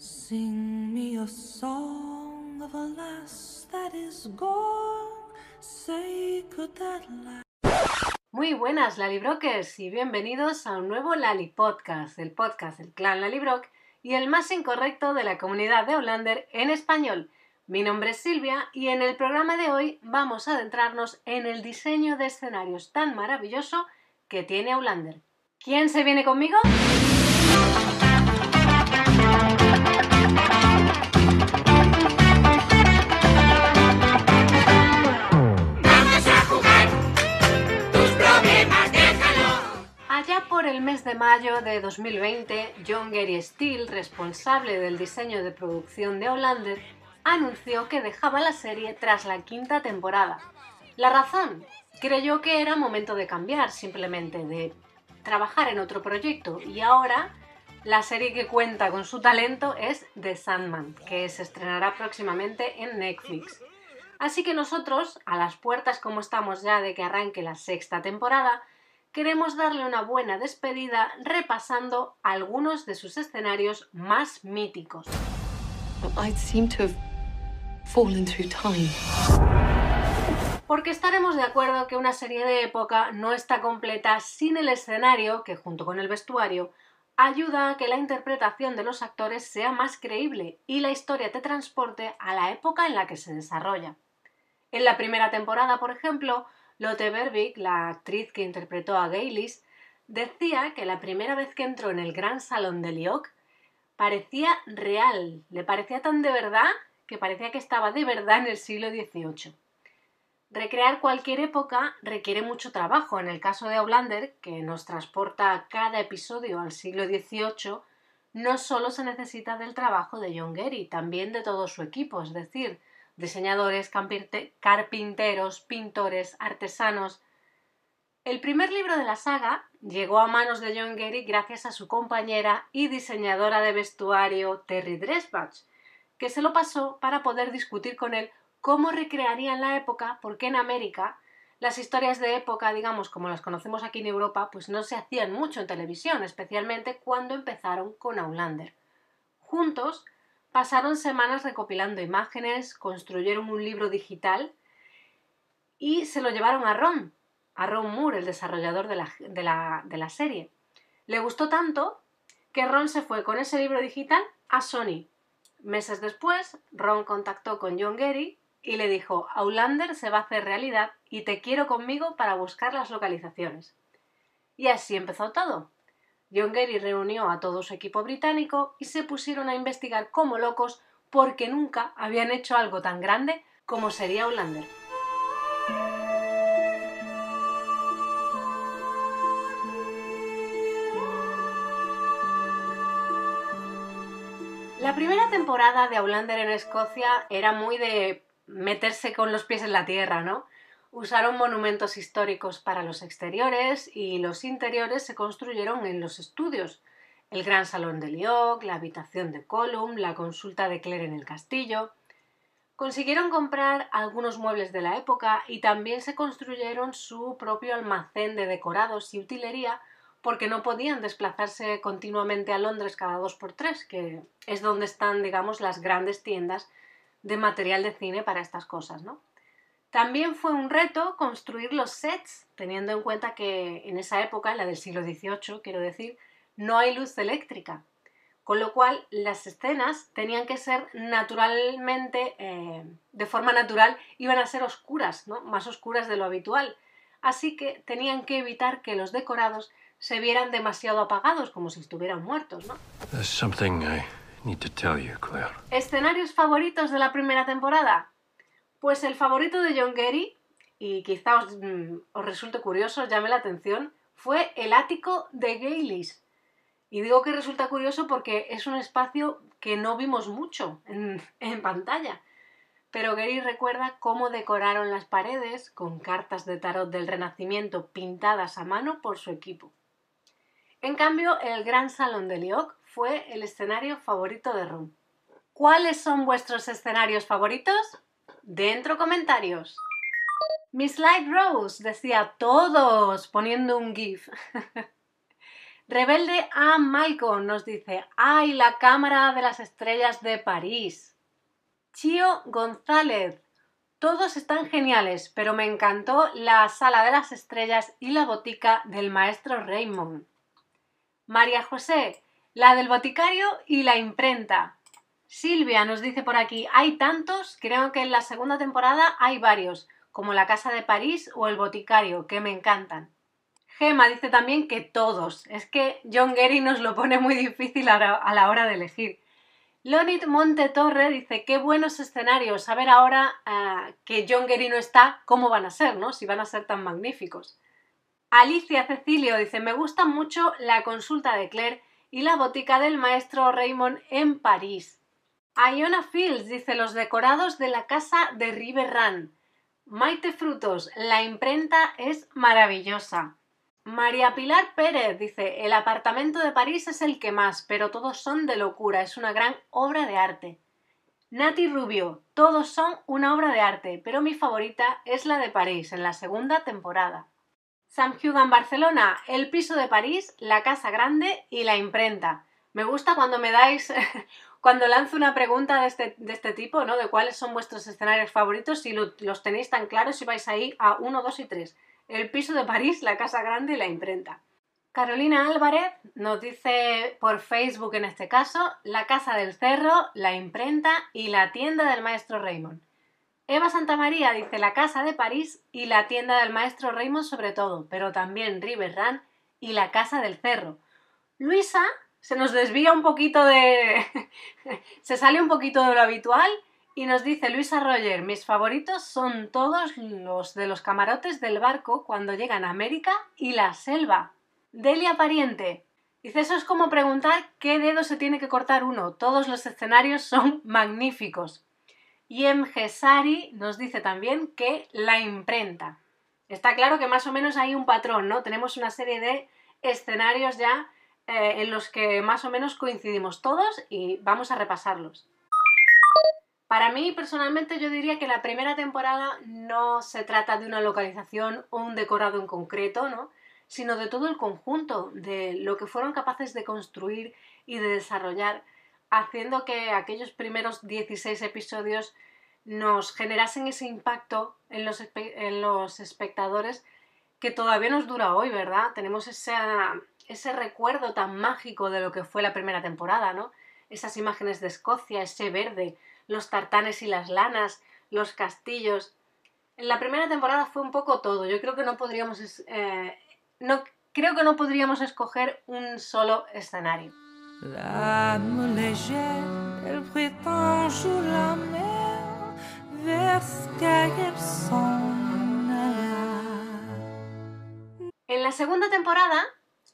Sing me a song of a lass that is gone. Say, that? Muy buenas Lalibrokers y bienvenidos a un nuevo Lali Podcast, el podcast del clan Lalibrock y el más incorrecto de la comunidad de Hollander en español. Mi nombre es Silvia y en el programa de hoy vamos a adentrarnos en el diseño de escenarios tan maravilloso que tiene Hollander. ¿Quién se viene conmigo? El mes de mayo de 2020, John Gary Steele, responsable del diseño de producción de Hollander, anunció que dejaba la serie tras la quinta temporada. La razón, creyó que era momento de cambiar, simplemente de trabajar en otro proyecto y ahora la serie que cuenta con su talento es The Sandman, que se estrenará próximamente en Netflix. Así que nosotros, a las puertas como estamos ya de que arranque la sexta temporada, queremos darle una buena despedida repasando algunos de sus escenarios más míticos. Porque estaremos de acuerdo que una serie de época no está completa sin el escenario, que junto con el vestuario, ayuda a que la interpretación de los actores sea más creíble y la historia te transporte a la época en la que se desarrolla. En la primera temporada, por ejemplo, Lotte Bervik, la actriz que interpretó a Gaylis, decía que la primera vez que entró en el gran salón de Lyok parecía real, le parecía tan de verdad que parecía que estaba de verdad en el siglo XVIII. Recrear cualquier época requiere mucho trabajo. En el caso de Outlander, que nos transporta cada episodio al siglo XVIII, no solo se necesita del trabajo de John Gary, también de todo su equipo, es decir, diseñadores, carpinteros, pintores, artesanos. El primer libro de la saga llegó a manos de John Gary gracias a su compañera y diseñadora de vestuario Terry Dresbach, que se lo pasó para poder discutir con él cómo recrearían la época, porque en América las historias de época, digamos, como las conocemos aquí en Europa, pues no se hacían mucho en televisión, especialmente cuando empezaron con Outlander. Juntos pasaron semanas recopilando imágenes, construyeron un libro digital y se lo llevaron a Ron, a Ron Moore, el desarrollador de la, serie. Le gustó tanto que Ron se fue con ese libro digital a Sony. Meses después, Ron contactó con John Gary y le dijo, Outlander se va a hacer realidad y te quiero conmigo para buscar las localizaciones. Y así empezó todo. John Gary reunió a todo su equipo británico y se pusieron a investigar como locos porque nunca habían hecho algo tan grande como sería Outlander. La primera temporada de Outlander en Escocia era muy de meterse con los pies en la tierra, ¿no? Usaron monumentos históricos para los exteriores y los interiores se construyeron en los estudios. El gran salón de Lyok, la habitación de Column, la consulta de Claire en el castillo. Consiguieron comprar algunos muebles de la época y también se construyeron su propio almacén de decorados y utilería porque no podían desplazarse continuamente a Londres cada dos por tres, que es donde están, digamos, las grandes tiendas de material de cine para estas cosas, ¿no? También fue un reto construir los sets, teniendo en cuenta que en esa época, la del siglo XVIII, quiero decir, no hay luz eléctrica, con lo cual las escenas tenían que ser naturalmente, eh, de forma natural, iban a ser oscuras, ¿no? más oscuras de lo habitual. Así que tenían que evitar que los decorados se vieran demasiado apagados, como si estuvieran muertos. ¿no? There's something I need to tell you, Claire. ¿Escenarios favoritos de la primera temporada? Pues el favorito de John Gary, y quizá os, mm, os resulte curioso, os llame la atención, fue el ático de Gaylis. Y digo que resulta curioso porque es un espacio que no vimos mucho en, pantalla. Pero Gary recuerda cómo decoraron las paredes con cartas de tarot del Renacimiento pintadas a mano por su equipo. En cambio, el gran salón de Lyok fue el escenario favorito de Ron. ¿Cuáles son vuestros escenarios favoritos? Dentro comentarios. Miss Light Rose decía todos poniendo un GIF. Rebelde a Malcolm nos dice, ¡ay, la Cámara de las Estrellas de París! Chio González, todos están geniales, pero me encantó la Sala de las Estrellas y la botica del maestro Raymond. María José, la del boticario y la imprenta. Silvia nos dice por aquí, hay tantos, creo que en la segunda temporada hay varios, como la Casa de París o el boticario, que me encantan. Gema dice también que todos. Es que John Gary nos lo pone muy difícil a la hora de elegir. Lonit Monte Torre dice, qué buenos escenarios. A ver ahora eh, que John Gary no está, cómo van a ser, ¿no? Si van a ser tan magníficos. Alicia Cecilio dice, me gusta mucho la consulta de Claire y la botica del maestro Raymond en París. Iona Fields dice, los decorados de la casa de River Run. Maite Frutos, la imprenta es maravillosa. María Pilar Pérez dice, el apartamento de París es el que más, pero todos son de locura, es una gran obra de arte. Nati Rubio, todos son una obra de arte, pero mi favorita es la de París, en la segunda temporada. Sam Hugan Barcelona, el piso de París, la casa grande y la imprenta. Me gusta cuando me dais, cuando lanzo una pregunta de este, de este, tipo, ¿no? De cuáles son vuestros escenarios favoritos, si los tenéis tan claros, si vais ahí a 1, 2 y 3 el piso de París, la casa grande y la imprenta. Carolina Álvarez nos dice por Facebook en este caso, la casa del cerro, la imprenta y la tienda del maestro Raymond. Eva Santamaría dice la casa de París y la tienda del maestro Raymond sobre todo, pero también River Run y la casa del cerro. Luisa se nos desvía un poquito de... se sale un poquito de lo habitual y nos dice Luisa Roger, mis favoritos son todos los de los camarotes del barco cuando llegan a América y la selva. Delia Pariente. Dice, eso es como preguntar qué dedo se tiene que cortar uno. Todos los escenarios son magníficos. Y M. Gesari nos dice también que la imprenta. Está claro que más o menos hay un patrón, ¿no? Tenemos una serie de escenarios ya eh, en los que más o menos coincidimos todos y vamos a repasarlos. Para mí, personalmente, yo diría que la primera temporada no se trata de una localización o un decorado en concreto, ¿no? sino de todo el conjunto, de lo que fueron capaces de construir y de desarrollar, haciendo que aquellos primeros 16 episodios nos generasen ese impacto en los, en los espectadores que todavía nos dura hoy, ¿verdad? Tenemos ese, ese recuerdo tan mágico de lo que fue la primera temporada, ¿no? Esas imágenes de Escocia, ese verde, los tartanes y las lanas, los castillos. En la primera temporada fue un poco todo. Yo creo que no podríamos, eh, no, creo que no podríamos escoger un solo escenario. En la segunda temporada,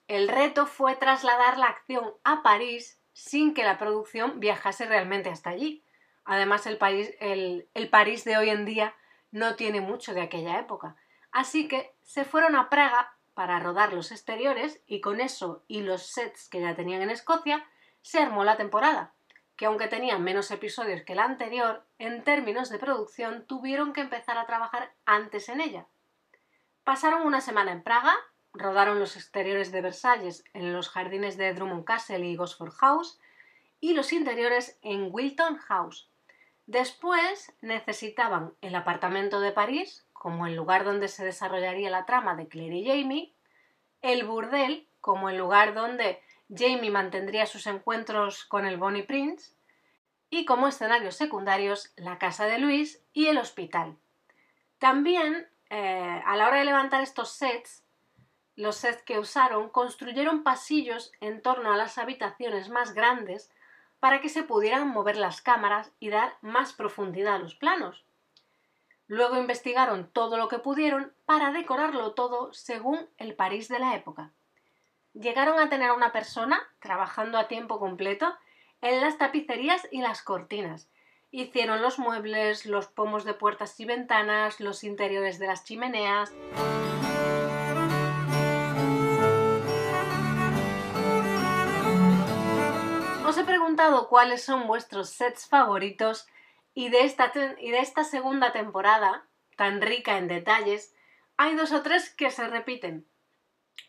el reto fue trasladar la acción a París sin que la producción viajase realmente hasta allí. Además, el, el París de hoy en día no tiene mucho de aquella época. Así que se fueron a Praga para rodar los exteriores y con eso y los sets que ya tenían en Escocia, se armó la temporada, que aunque tenía menos episodios que la anterior, en términos de producción tuvieron que empezar a trabajar antes en ella. Pasaron una semana en Praga, rodaron los exteriores de Versalles en los jardines de Drummond Castle y Gosford House y los interiores en Wilton House, Después necesitaban el apartamento de París, como el lugar donde se desarrollaría la trama de Claire y Jamie, el burdel, como el lugar donde Jamie mantendría sus encuentros con el Bonnie Prince, y como escenarios secundarios la casa de Luis y el hospital. También, eh, a la hora de levantar estos sets, los sets que usaron construyeron pasillos en torno a las habitaciones más grandes para que se pudieran mover las cámaras y dar más profundidad a los planos. Luego investigaron todo lo que pudieron para decorarlo todo según el París de la época. Llegaron a tener a una persona trabajando a tiempo completo en las tapicerías y las cortinas. Hicieron los muebles, los pomos de puertas y ventanas, los interiores de las chimeneas. Os he preguntado cuáles son vuestros sets favoritos y de, esta y de esta segunda temporada, tan rica en detalles, hay dos o tres que se repiten.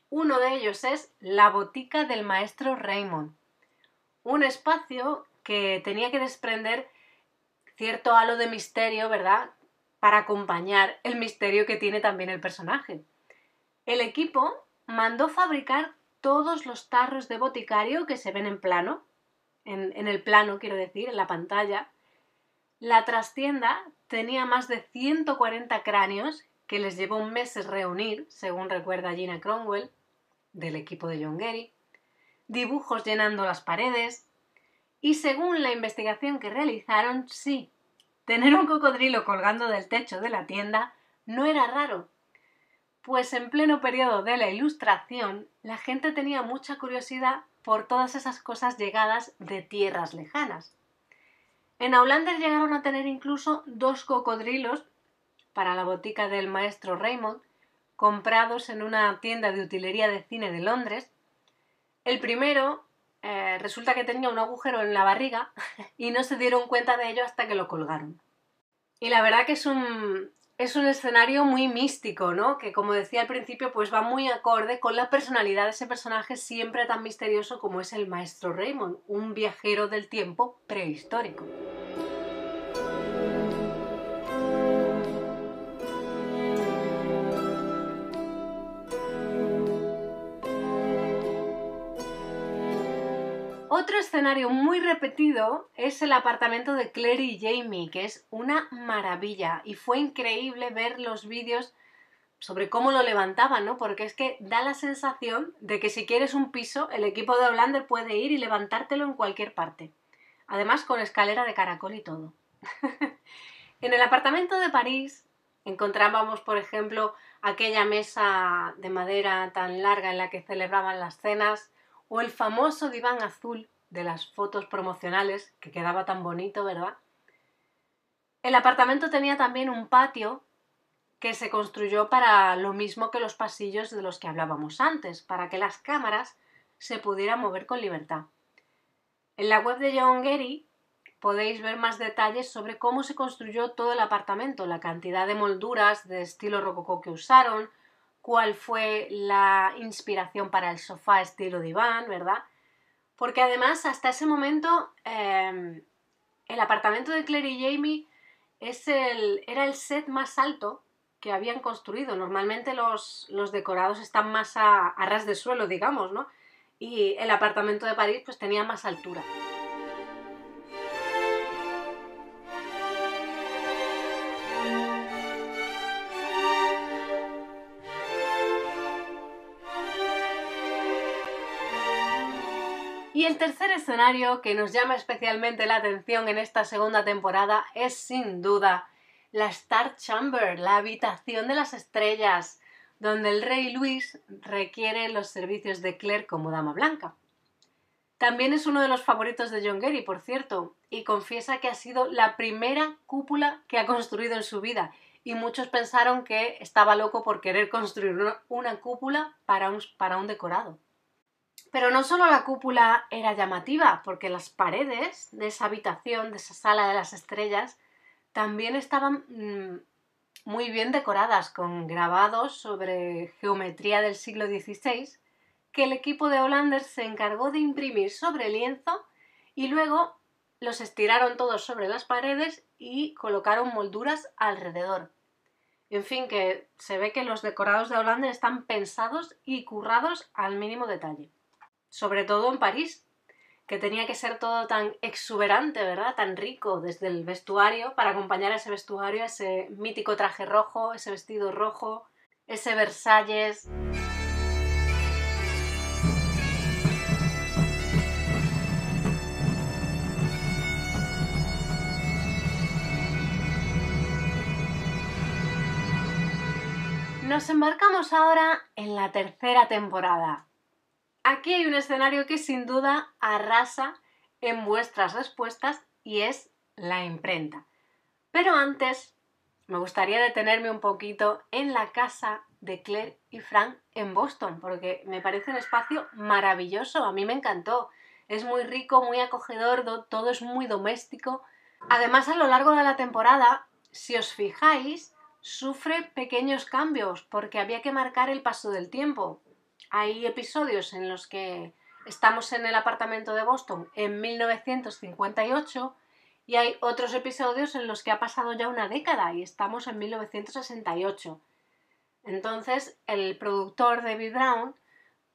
Uno de ellos es la botica del maestro Raymond, un espacio que tenía que desprender cierto halo de misterio, ¿verdad? Para acompañar el misterio que tiene también el personaje. El equipo mandó fabricar todos los tarros de boticario que se ven en plano, en, el plano quiero decir, en la pantalla. La trastienda tenía más de 140 cráneos que les llevó meses reunir, según recuerda Gina Cromwell, del equipo de John Gary, dibujos llenando las paredes, y según la investigación que realizaron, sí, tener un cocodrilo colgando del techo de la tienda no era raro, pues en pleno periodo de la Ilustración la gente tenía mucha curiosidad por todas esas cosas llegadas de tierras lejanas. En Aulander llegaron a tener incluso dos cocodrilos para la botica del maestro Raymond, comprados en una tienda de utilería de cine de Londres. El primero eh, resulta que tenía un agujero en la barriga y no se dieron cuenta de ello hasta que lo colgaron. Y la verdad que es un, es un escenario muy místico, ¿no? Que como decía al principio, pues va muy acorde con la personalidad de ese personaje siempre tan misterioso como es el maestro Raymond, un viajero del tiempo prehistórico. Otro escenario muy repetido es el apartamento de Claire y Jamie, que es una maravilla y fue increíble ver los vídeos sobre cómo lo levantaban, ¿no? Porque es que da la sensación de que si quieres un piso, el equipo de Hollander puede ir y levantártelo en cualquier parte. Además con escalera de caracol y todo. en el apartamento de París encontrábamos, por ejemplo, aquella mesa de madera tan larga en la que celebraban las cenas, o el famoso diván azul de las fotos promocionales, que quedaba tan bonito, ¿verdad? El apartamento tenía también un patio que se construyó para lo mismo que los pasillos de los que hablábamos antes, para que las cámaras se pudieran mover con libertad. En la web de John Gary podéis ver más detalles sobre cómo se construyó todo el apartamento, la cantidad de molduras de estilo rococó que usaron, cuál fue la inspiración para el sofá estilo diván, ¿verdad? Porque además hasta ese momento em, el apartamento de Claire y Jamie es el, era el set más alto que habían construido. Normalmente los, los decorados están más a, a ras de suelo, digamos, ¿no? Y el apartamento de París pues tenía más altura. El tercer escenario que nos llama especialmente la atención en esta segunda temporada es sin duda la Star Chamber, la habitación de las estrellas, donde el rey Luis requiere los servicios de Claire como dama blanca. También es uno de los favoritos de John Gary, por cierto, y confiesa que ha sido la primera cúpula que ha construido en su vida, y muchos pensaron que estaba loco por querer construir una cúpula para un, para un decorado. Pero no solo la cúpula era llamativa, porque las paredes de esa habitación, de esa sala de las estrellas, también estaban mm, muy bien decoradas con grabados sobre geometría del siglo XVI que el equipo de Hollander se encargó de imprimir sobre lienzo y luego los estiraron todos sobre las paredes y colocaron molduras alrededor. En fin, que se ve que los decorados de Hollander están pensados y currados al mínimo detalle sobre todo en París, que tenía que ser todo tan exuberante, ¿verdad? Tan rico, desde el vestuario, para acompañar a ese vestuario, a ese mítico traje rojo, ese vestido rojo, ese Versalles. Nos embarcamos ahora en la tercera temporada, Aquí hay un escenario que sin duda arrasa en vuestras respuestas y es la imprenta. Pero antes me gustaría detenerme un poquito en la casa de Claire y Frank en Boston, porque me parece un espacio maravilloso, a mí me encantó. Es muy rico, muy acogedor, todo es muy doméstico. Además, a lo largo de la temporada, si os fijáis, sufre pequeños cambios porque había que marcar el paso del tiempo. Hay episodios en los que estamos en el apartamento de Boston en 1958 y hay otros episodios en los que ha pasado ya una década y estamos en 1968. Entonces, el productor David Brown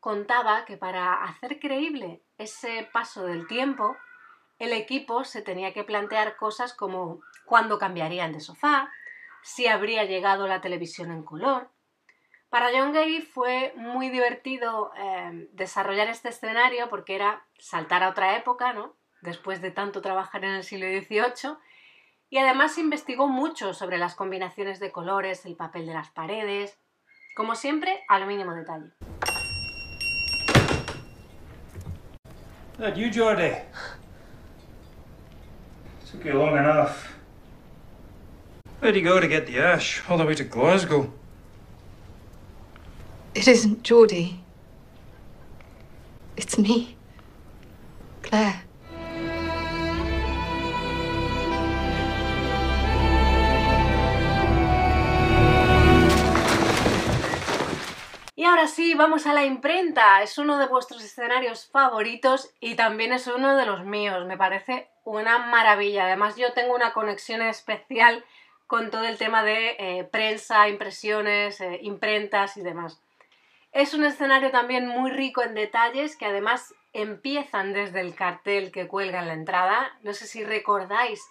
contaba que para hacer creíble ese paso del tiempo, el equipo se tenía que plantear cosas como cuándo cambiarían de sofá, si habría llegado la televisión en color. Para John Gay fue muy divertido eh, desarrollar este escenario porque era saltar a otra época, ¿no? Después de tanto trabajar en el siglo XVIII. Y además investigó mucho sobre las combinaciones de colores, el papel de las paredes, como siempre, al mínimo detalle. That you, to get the ash? All the way to Glasgow. It isn't Geordie. It's me. Claire. Y ahora sí, vamos a la imprenta. Es uno de vuestros escenarios favoritos y también es uno de los míos. Me parece una maravilla. Además, yo tengo una conexión especial con todo el tema de eh, prensa, impresiones, eh, imprentas y demás. Es un escenario también muy rico en detalles que además empiezan desde el cartel que cuelga en la entrada. No sé si recordáis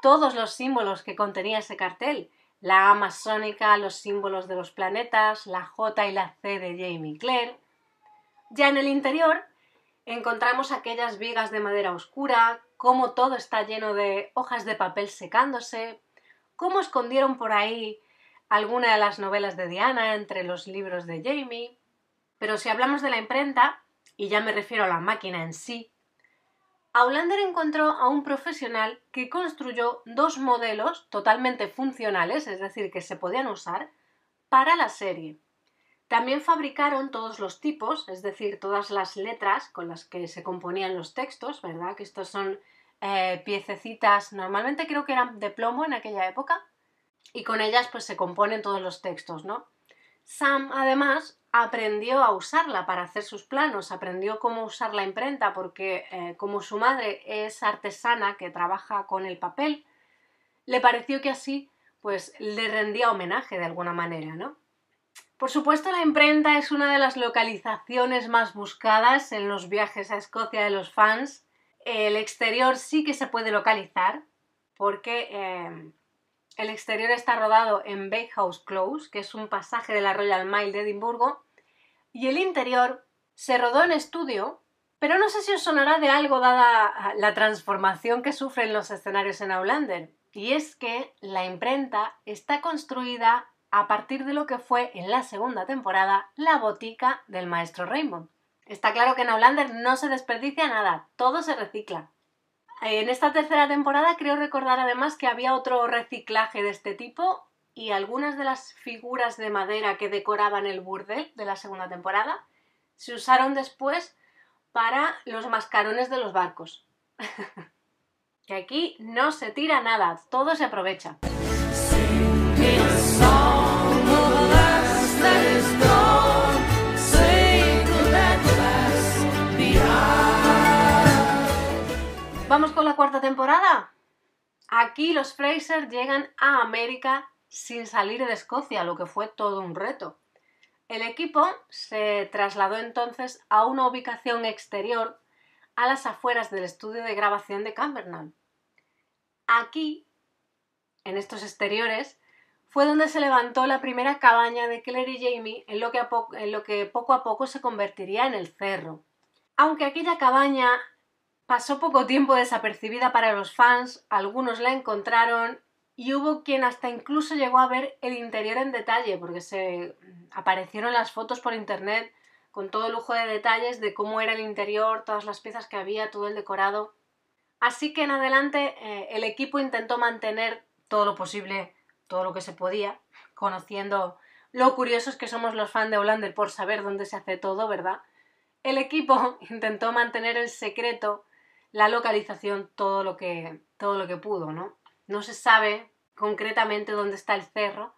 todos los símbolos que contenía ese cartel. La A masónica, los símbolos de los planetas, la J y la C de Jamie Clare. Ya en el interior encontramos aquellas vigas de madera oscura, cómo todo está lleno de hojas de papel secándose, cómo escondieron por ahí alguna de las novelas de Diana entre los libros de Jamie. Pero si hablamos de la imprenta, y ya me refiero a la máquina en sí, Aulander encontró a un profesional que construyó dos modelos totalmente funcionales, es decir, que se podían usar, para la serie. También fabricaron todos los tipos, es decir, todas las letras con las que se componían los textos, ¿verdad? Que estos son eh, piececitas, normalmente creo que eran de plomo en aquella época, y con ellas pues se componen todos los textos, ¿no? Sam además aprendió a usarla para hacer sus planos, aprendió cómo usar la imprenta porque eh, como su madre es artesana que trabaja con el papel, le pareció que así pues le rendía homenaje de alguna manera, ¿no? Por supuesto, la imprenta es una de las localizaciones más buscadas en los viajes a Escocia de los fans. El exterior sí que se puede localizar porque eh, el exterior está rodado en Bakehouse Close, que es un pasaje de la Royal Mile de Edimburgo, y el interior se rodó en estudio, pero no sé si os sonará de algo dada la transformación que sufren los escenarios en Outlander, y es que la imprenta está construida a partir de lo que fue en la segunda temporada la botica del maestro Rainbow. Está claro que en Outlander no se desperdicia nada, todo se recicla. En esta tercera temporada creo recordar además que había otro reciclaje de este tipo y algunas de las figuras de madera que decoraban el burdel de la segunda temporada se usaron después para los mascarones de los barcos. que aquí no se tira nada, todo se aprovecha. Vamos con la cuarta temporada. Aquí los Fraser llegan a América sin salir de Escocia, lo que fue todo un reto. El equipo se trasladó entonces a una ubicación exterior a las afueras del estudio de grabación de Cambernall. Aquí, en estos exteriores, fue donde se levantó la primera cabaña de Claire y Jamie en en lo que poco a poco se convertiría en el cerro. Aunque aquella cabaña Pasó poco tiempo desapercibida para los fans, algunos la encontraron y hubo quien hasta incluso llegó a ver el interior en detalle, porque se aparecieron las fotos por internet con todo lujo de detalles de cómo era el interior, todas las piezas que había, todo el decorado. Así que en adelante eh, el equipo intentó mantener todo lo posible, todo lo que se podía, conociendo lo curiosos que somos los fans de Hollander por saber dónde se hace todo, ¿verdad? El equipo intentó mantener el secreto la localización todo lo que, todo lo que pudo, ¿no? No se sabe concretamente dónde está el cerro,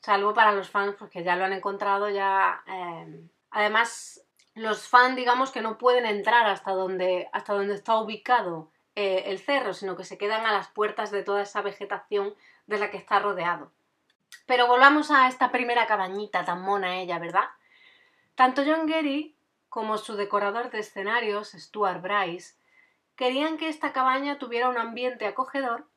salvo para los fans porque ya lo han encontrado, ya eh, Además, los fans, digamos que no pueden entrar hasta donde, hasta donde está ubicado eh, el cerro, sino que se quedan a las puertas de toda esa vegetación de la que está rodeado. Pero volvamos a esta primera cabañita tan mona ella, ¿verdad? Tanto John Gary como su decorador de escenarios, Stuart Bryce, querían que esta cabaña tuviera un ambiente acogedor,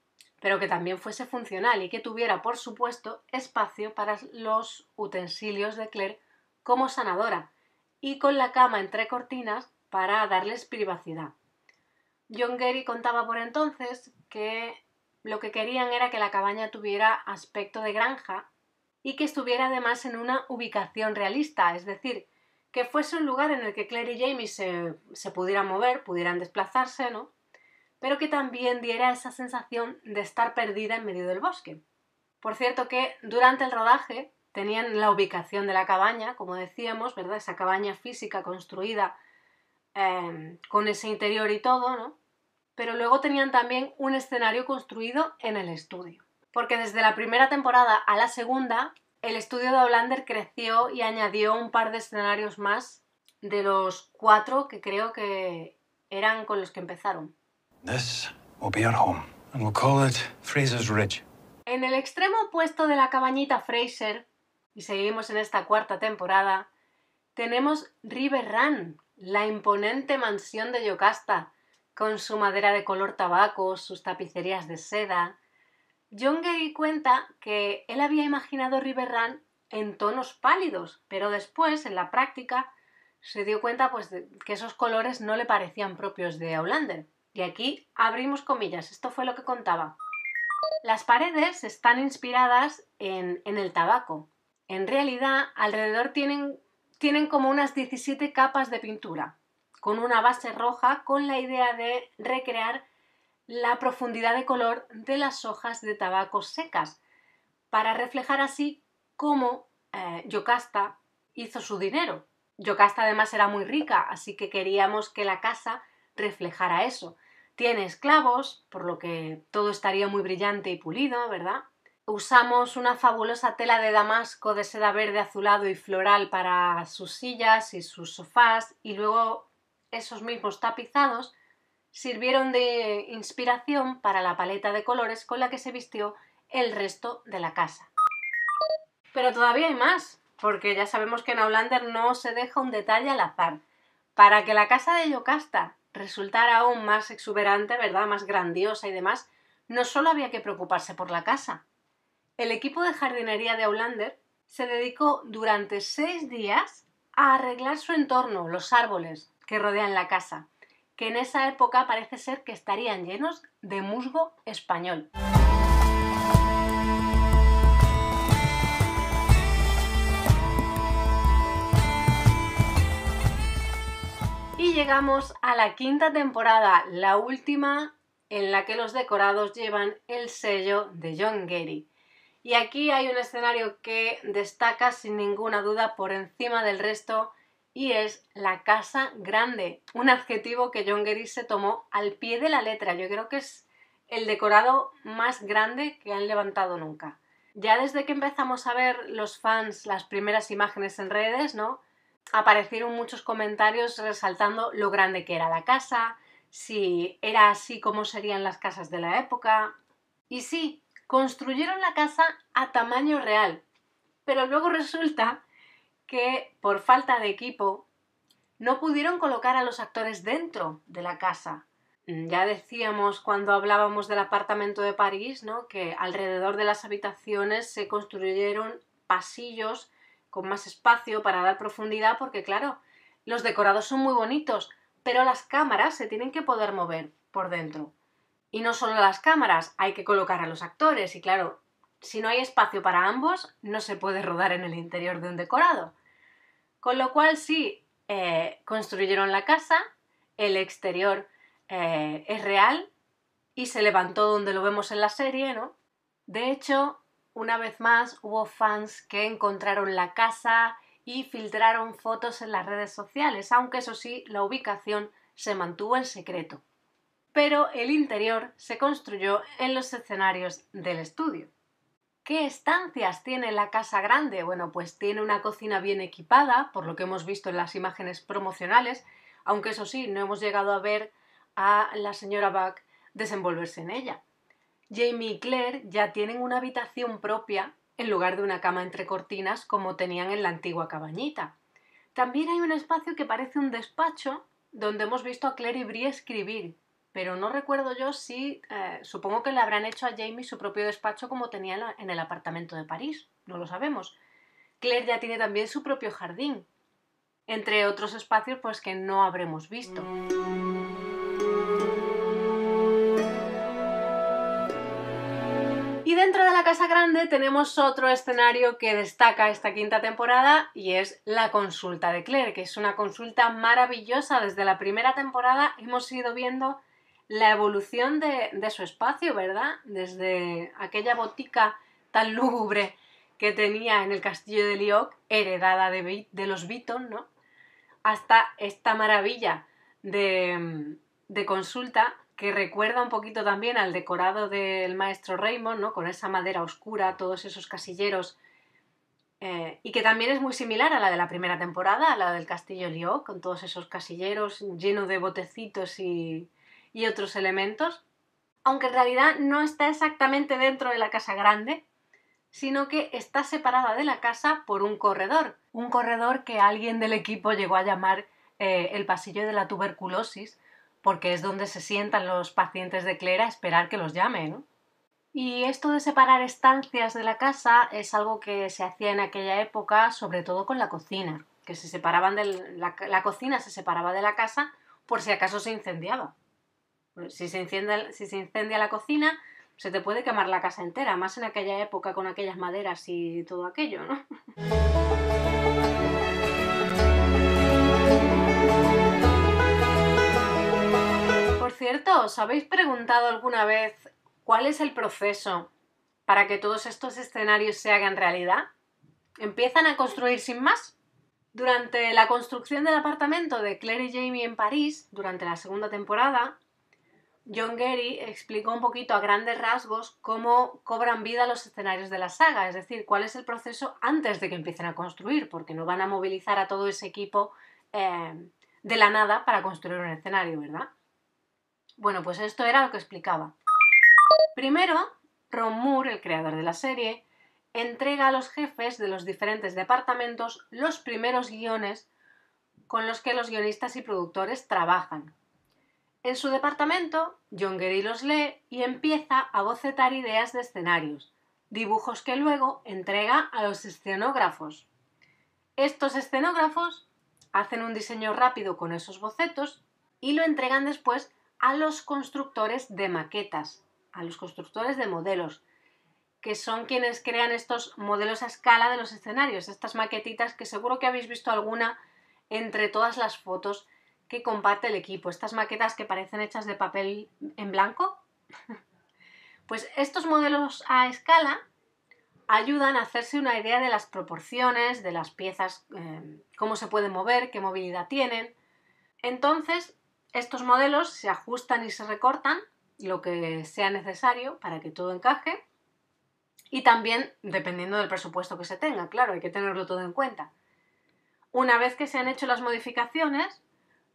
pero que también fuese funcional y que tuviera, por supuesto, espacio para los utensilios de Claire como sanadora y con la cama entre cortinas para darles privacidad. John Gary contaba por entonces que lo que querían era que la cabaña tuviera aspecto de granja y que estuviera además en una ubicación realista, es decir, que fuese un lugar en el que Claire y Jamie se, se pudieran mover, pudieran desplazarse, ¿no? Pero que también diera esa sensación de estar perdida en medio del bosque. Por cierto que durante el rodaje tenían la ubicación de la cabaña, como decíamos, ¿verdad? Esa cabaña física construida eh, con ese interior y todo, ¿no? Pero luego tenían también un escenario construido en el estudio. Porque desde la primera temporada a la segunda el estudio de Outlander creció y añadió un par de escenarios más de los cuatro que creo que eran con los que empezaron. This will be our home, and we'll call it Fraser's Ridge. En el extremo opuesto de la cabañita Fraser, y seguimos en esta cuarta temporada, tenemos River Run, la imponente mansión de Yocasta, con su madera de color tabaco, sus tapicerías de seda, John Gay cuenta que él había imaginado River Run en tonos pálidos, pero después, en la práctica, se dio cuenta pues, que esos colores no le parecían propios de Outlander. Y aquí abrimos comillas, esto fue lo que contaba. Las paredes están inspiradas en, el tabaco. En realidad, alrededor tienen, tienen como unas 17 capas de pintura, con una base roja con la idea de recrear la profundidad de color de las hojas de tabaco secas, para reflejar así cómo eh, Yocasta hizo su dinero. Yocasta además era muy rica, así que queríamos que la casa reflejara eso. Tiene esclavos, por lo que todo estaría muy brillante y pulido, ¿verdad? Usamos una fabulosa tela de damasco de seda verde azulado y floral para sus sillas y sus sofás y luego esos mismos tapizados sirvieron de inspiración para la paleta de colores con la que se vistió el resto de la casa. Pero todavía hay más, porque ya sabemos que en Outlander no se deja un detalle al azar. Para que la casa de Yocasta resultara aún más exuberante, ¿verdad? Más grandiosa y demás, no solo había que preocuparse por la casa. El equipo de jardinería de Outlander se dedicó durante seis días a arreglar su entorno, los árboles que rodean la casa, que en esa época parece ser que estarían llenos de musgo español. Y llegamos a la quinta temporada, la última en la que los decorados llevan el sello de John Gary. Y aquí hay un escenario que destaca sin ninguna duda por encima del resto y es la casa grande, un adjetivo que John Gary se tomó al pie de la letra. Yo creo que es el decorado más grande que han levantado nunca. Ya desde que empezamos a ver los fans las primeras imágenes en redes, ¿no? Aparecieron muchos comentarios resaltando lo grande que era la casa, si era así como serían las casas de la época. Y sí, construyeron la casa a tamaño real, pero luego resulta que por falta de equipo no pudieron colocar a los actores dentro de la casa. Mm, ya decíamos cuando hablábamos del apartamento de París, ¿no? que alrededor de las habitaciones se construyeron pasillos con más espacio para dar profundidad, porque claro, los decorados son muy bonitos, pero las cámaras se tienen que poder mover por dentro. Y no solo las cámaras, hay que colocar a los actores, y claro, si no hay espacio para ambos, no se puede rodar en el interior de un decorado. Con lo cual sí, eh, construyeron la casa, el exterior eh, es real y se levantó donde lo vemos en la serie, ¿no? De hecho, una vez más hubo fans que encontraron la casa y filtraron fotos en las redes sociales, aunque eso sí, la ubicación se mantuvo en secreto. Pero el interior se construyó en los escenarios del estudio. ¿Qué estancias tiene la casa grande? Bueno, pues tiene una cocina bien equipada, por lo que hemos visto en las imágenes promocionales, aunque eso sí, no hemos llegado a ver a la señora Buck desenvolverse en ella. Jamie y Claire ya tienen una habitación propia en lugar de una cama entre cortinas como tenían en la antigua cabañita. También hay un espacio que parece un despacho donde hemos visto a Claire y Brie escribir, pero no recuerdo yo si, eh, supongo que le habrán hecho a Jamie su propio despacho como tenía en, el apartamento de París, no lo sabemos. Claire ya tiene también su propio jardín, entre otros espacios pues que no habremos visto. Y dentro de la casa grande tenemos otro escenario que destaca esta quinta temporada y es la consulta de Claire, que es una consulta maravillosa. Desde la primera temporada hemos ido viendo la evolución de, de su espacio, ¿verdad? Desde aquella botica tan lúgubre que tenía en el castillo de Lioc, heredada de, de los Beaton, ¿no? Hasta esta maravilla de, de consulta que recuerda un poquito también al decorado del maestro Raymond, ¿no? Con esa madera oscura, todos esos casilleros, eh, y que también es muy similar a la de la primera temporada, a la del castillo Lioc, con todos esos casilleros llenos de botecitos y, y otros elementos, aunque en realidad no está exactamente dentro de la casa grande, sino que está separada de la casa por un corredor, un corredor que alguien del equipo llegó a llamar eh, el pasillo de la tuberculosis, porque es donde se sientan los pacientes de Claire a esperar que los llame, ¿no? Y esto de separar estancias de la casa es algo que se hacía en aquella época, sobre todo con la cocina, que se separaban de la, la cocina se separaba de la casa por si acaso se incendiaba. Si se, incendia, si se incendia la cocina, se te puede quemar la casa entera, más en aquella época con aquellas maderas y todo aquello, ¿no? Por cierto, ¿os habéis preguntado alguna vez cuál es el proceso para que todos estos escenarios se hagan realidad? ¿Empiezan a construir sin más? Durante la construcción del apartamento de Claire y Jamie en París, durante la segunda temporada, John Gary explicó un poquito a grandes rasgos cómo cobran vida los escenarios de la saga, es decir, cuál es el proceso antes de que empiecen a construir, porque no van a movilizar a todo ese equipo eh, de la nada para construir un escenario, ¿verdad? Bueno, pues esto era lo que explicaba. Primero, Ron Moore, el creador de la serie, entrega a los jefes de los diferentes departamentos los primeros guiones con los que los guionistas y productores trabajan. En su departamento, John Gary los lee y empieza a bocetar ideas de escenarios, dibujos que luego entrega a los escenógrafos. Estos escenógrafos hacen un diseño rápido con esos bocetos y lo entregan después a los constructores de maquetas, a los constructores de modelos, que son quienes crean estos modelos a escala de los escenarios, estas maquetitas que seguro que habéis visto alguna entre todas las fotos que comparte el equipo, estas maquetas que parecen hechas de papel en blanco. Pues estos modelos a escala ayudan a hacerse una idea de las proporciones, de las piezas, eh, cómo se pueden mover, qué movilidad tienen. Entonces, estos modelos se ajustan y se recortan lo que sea necesario para que todo encaje y también dependiendo del presupuesto que se tenga, claro, hay que tenerlo todo en cuenta. Una vez que se han hecho las modificaciones,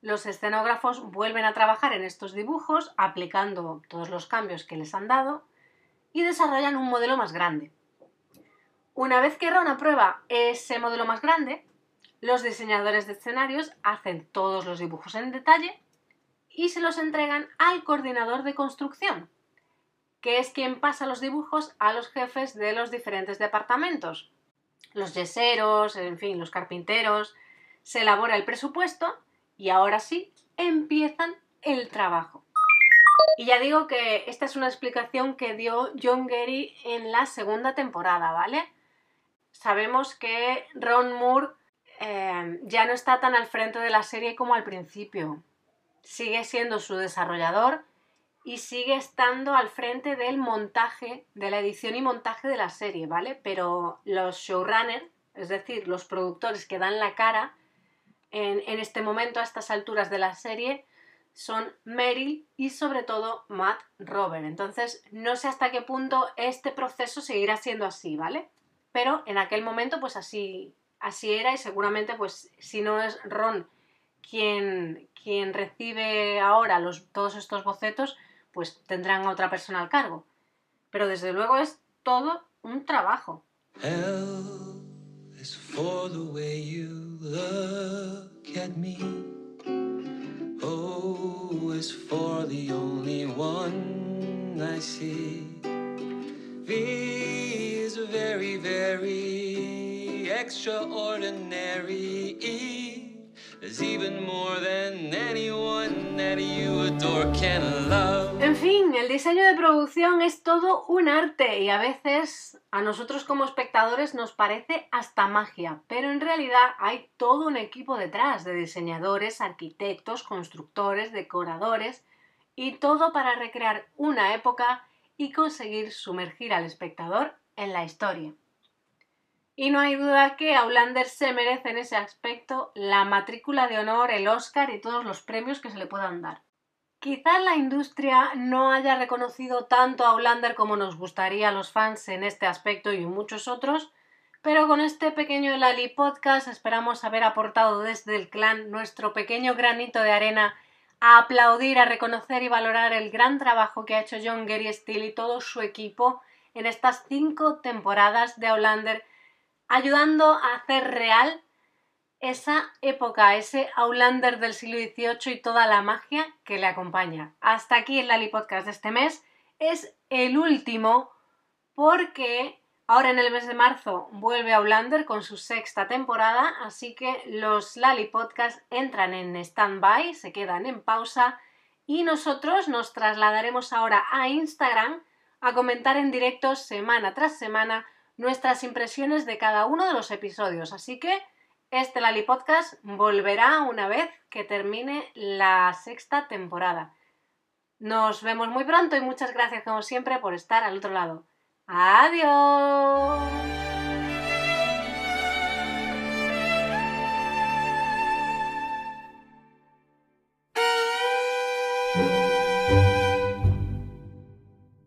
los escenógrafos vuelven a trabajar en estos dibujos aplicando todos los cambios que les han dado y desarrollan un modelo más grande. Una vez que Ron aprueba ese modelo más grande, los diseñadores de escenarios hacen todos los dibujos en detalle y se los entregan al coordinador de construcción, que es quien pasa los dibujos a los jefes de los diferentes departamentos. Los yeseros, en fin, los carpinteros, se elabora el presupuesto y ahora sí empiezan el trabajo. Y ya digo que esta es una explicación que dio John Gary en la segunda temporada, ¿vale? Sabemos que Ron Moore eh, ya no está tan al frente de la serie como al principio. Sigue siendo su desarrollador y sigue estando al frente del montaje, de la edición y montaje de la serie, ¿vale? Pero los showrunners, es decir, los productores que dan la cara en, este momento, a estas alturas de la serie, son Meryl y sobre todo Matt Robert. Entonces, no sé hasta qué punto este proceso seguirá siendo así, ¿vale? Pero en aquel momento, pues así, así era y seguramente, pues si no es Ron quien, quien recibe ahora todos estos bocetos, pues tendrán a otra persona al cargo. Pero desde luego es todo un trabajo. Is for the way you look at me. Oh, o is for the only one I see. V is very, very extraordinary. E is even more than anyone that you adore can love. El diseño de producción es todo un arte y a veces a nosotros como espectadores nos parece hasta magia, pero en realidad hay todo un equipo detrás de diseñadores, arquitectos, constructores, decoradores y todo para recrear una época y conseguir sumergir al espectador en la historia. Y no hay duda que Aulander se merece en ese aspecto la matrícula de honor, el Oscar y todos los premios que se le puedan dar. Quizás la industria no haya reconocido tanto a Aulander como nos gustaría a los fans en este aspecto y en muchos otros, pero con este pequeño Lali Podcast esperamos haber aportado desde el clan nuestro pequeño granito de arena a aplaudir, a reconocer y valorar el gran trabajo que ha hecho John Gary Steele y todo su equipo en estas cinco temporadas de Aulander ayudando a hacer real esa época, ese Aulander del siglo XVIII y toda la magia que le acompaña. Hasta aquí el Lali Podcast de este mes. Es el último porque ahora en el mes de marzo vuelve Aulander con su sexta temporada, así que los Lali Podcast entran en stand-by, se quedan en pausa y nosotros nos trasladaremos ahora a Instagram a comentar en directo semana tras semana nuestras impresiones de cada uno de los episodios. Así que este Lali Podcast volverá una vez que termine la sexta temporada. Nos vemos muy pronto y muchas gracias como siempre por estar al otro lado. Adiós.